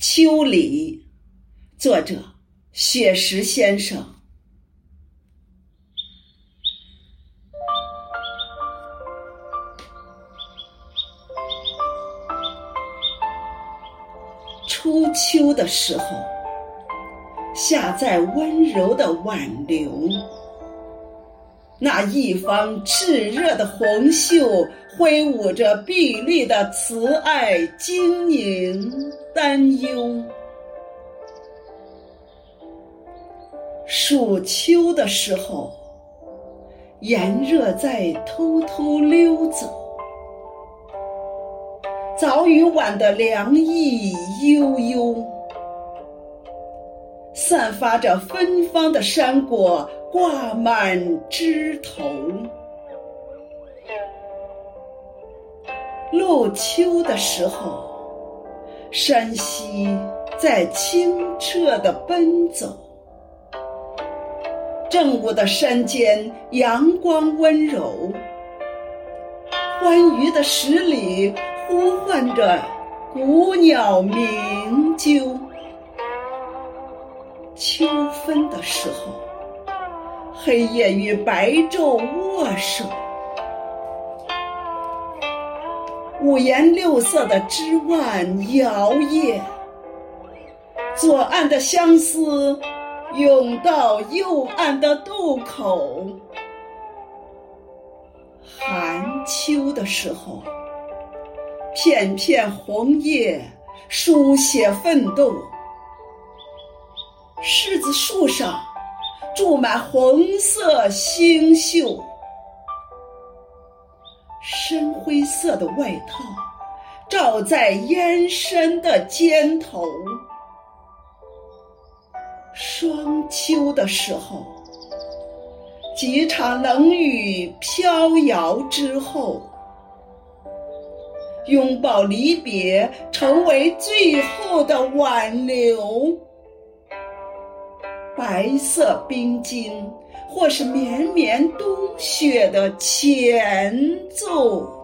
秋里，作者雪石先生。初秋的时候，下在温柔的挽留。那一方炽热的红袖，挥舞着碧绿的慈爱、晶莹、担忧。暑秋的时候，炎热在偷偷溜走，早与晚的凉意悠悠，散发着芬芳的山果。挂满枝头，入秋的时候，山溪在清澈的奔走。正午的山间，阳光温柔，欢愉的十里呼唤着古鸟鸣啾。秋分的时候。黑夜与白昼握手，五颜六色的枝蔓摇曳，左岸的相思涌到右岸的渡口。寒秋的时候，片片红叶书写奋斗，柿子树上。住满红色星宿，深灰色的外套罩在燕山的肩头。霜秋的时候，几场冷雨飘摇之后，拥抱离别成为最后的挽留。白色冰晶，或是绵绵冬雪的前奏。